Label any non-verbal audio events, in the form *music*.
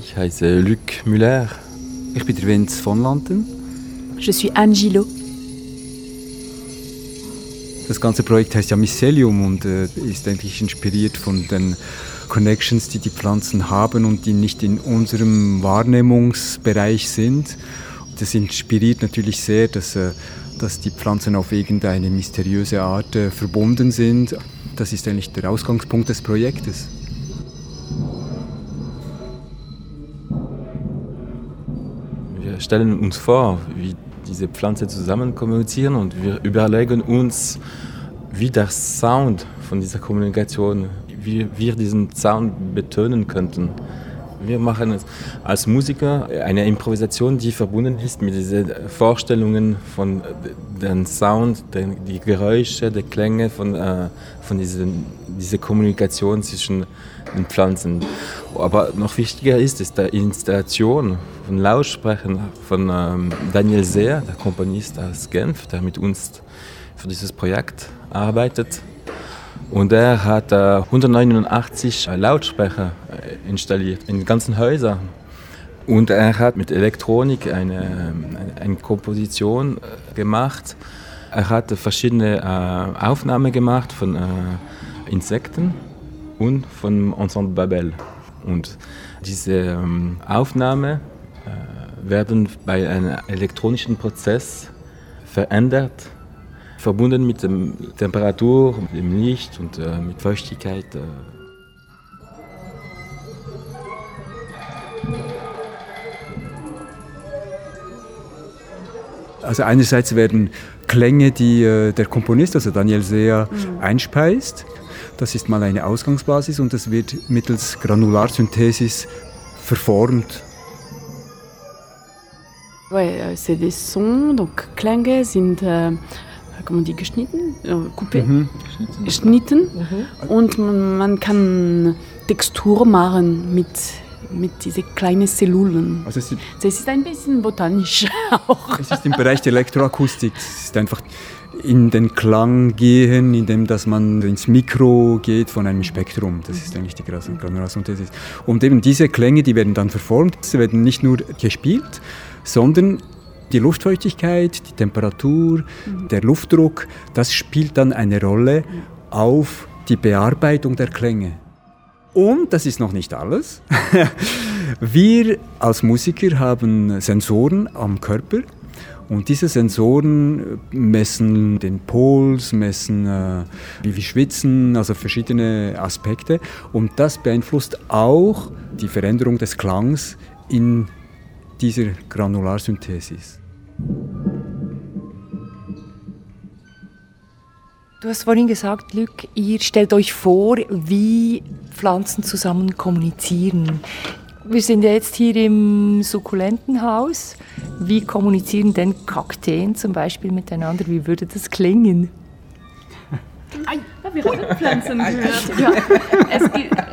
Ich heiße Luc Müller. Ich bin der Vince von Lanten. Je suis Anne Gillot. Das ganze Projekt heißt ja Mycelium und äh, ist eigentlich inspiriert von den Connections, die die Pflanzen haben und die nicht in unserem Wahrnehmungsbereich sind. Das inspiriert natürlich sehr, dass, äh, dass die Pflanzen auf irgendeine mysteriöse Art äh, verbunden sind. Das ist eigentlich der Ausgangspunkt des Projektes. Wir stellen uns vor, wie diese Pflanzen zusammen kommunizieren und wir überlegen uns, wie der Sound von dieser Kommunikation, wie wir diesen Sound betonen könnten. Wir machen als Musiker eine Improvisation, die verbunden ist mit diesen Vorstellungen von dem Sound, die Geräusche, die Klänge von, äh, von diesen, dieser Kommunikation zwischen den Pflanzen. Aber noch wichtiger ist, ist die Installation von Lautsprechern von ähm, Daniel Seer, der Komponist aus Genf, der mit uns für dieses Projekt arbeitet. Und er hat äh, 189 Lautsprecher installiert in ganzen Häusern. Und er hat mit Elektronik eine, eine Komposition äh, gemacht. Er hat verschiedene äh, Aufnahmen gemacht von äh, Insekten und von Ensemble Babel. Und diese ähm, Aufnahmen äh, werden bei einem elektronischen Prozess verändert verbunden mit der Temperatur, mit dem Licht und äh, mit Feuchtigkeit. Also einerseits werden Klänge, die äh, der Komponist, also Daniel Seer, mhm. einspeist. Das ist mal eine Ausgangsbasis und das wird mittels Granularsynthesis verformt. Ouais, euh, c'est des sons, donc Klänge sind äh, comment on dit, geschnitten, äh, coupé, mhm. geschnitten. Mhm. Und man, man, kann Textur machen mit, mit diesen kleinen Zellulen. Also es ist, das ist ein bisschen botanisch *laughs* auch. Es ist im Bereich der Elektroakustik. Es ist einfach in den Klang gehen, indem dass man ins Mikro geht von einem Spektrum. Das ist eigentlich die Granularsynthesis. Und eben diese Klänge, die werden dann verformt, sie werden nicht nur gespielt, sondern die Luftfeuchtigkeit, die Temperatur, mhm. der Luftdruck, das spielt dann eine Rolle auf die Bearbeitung der Klänge. Und das ist noch nicht alles. *laughs* Wir als Musiker haben Sensoren am Körper und diese Sensoren messen den Puls, messen, äh, wie wir schwitzen, also verschiedene Aspekte. Und das beeinflusst auch die Veränderung des Klangs in dieser Granularsynthesis. Du hast vorhin gesagt, Luc, ihr stellt euch vor, wie Pflanzen zusammen kommunizieren. Wir sind ja jetzt hier im Sukkulentenhaus. Wie kommunizieren denn Kakteen zum Beispiel miteinander? Wie würde das klingen? Ei, wir haben Pflanzen gehört. Ja, es gibt *laughs* *laughs*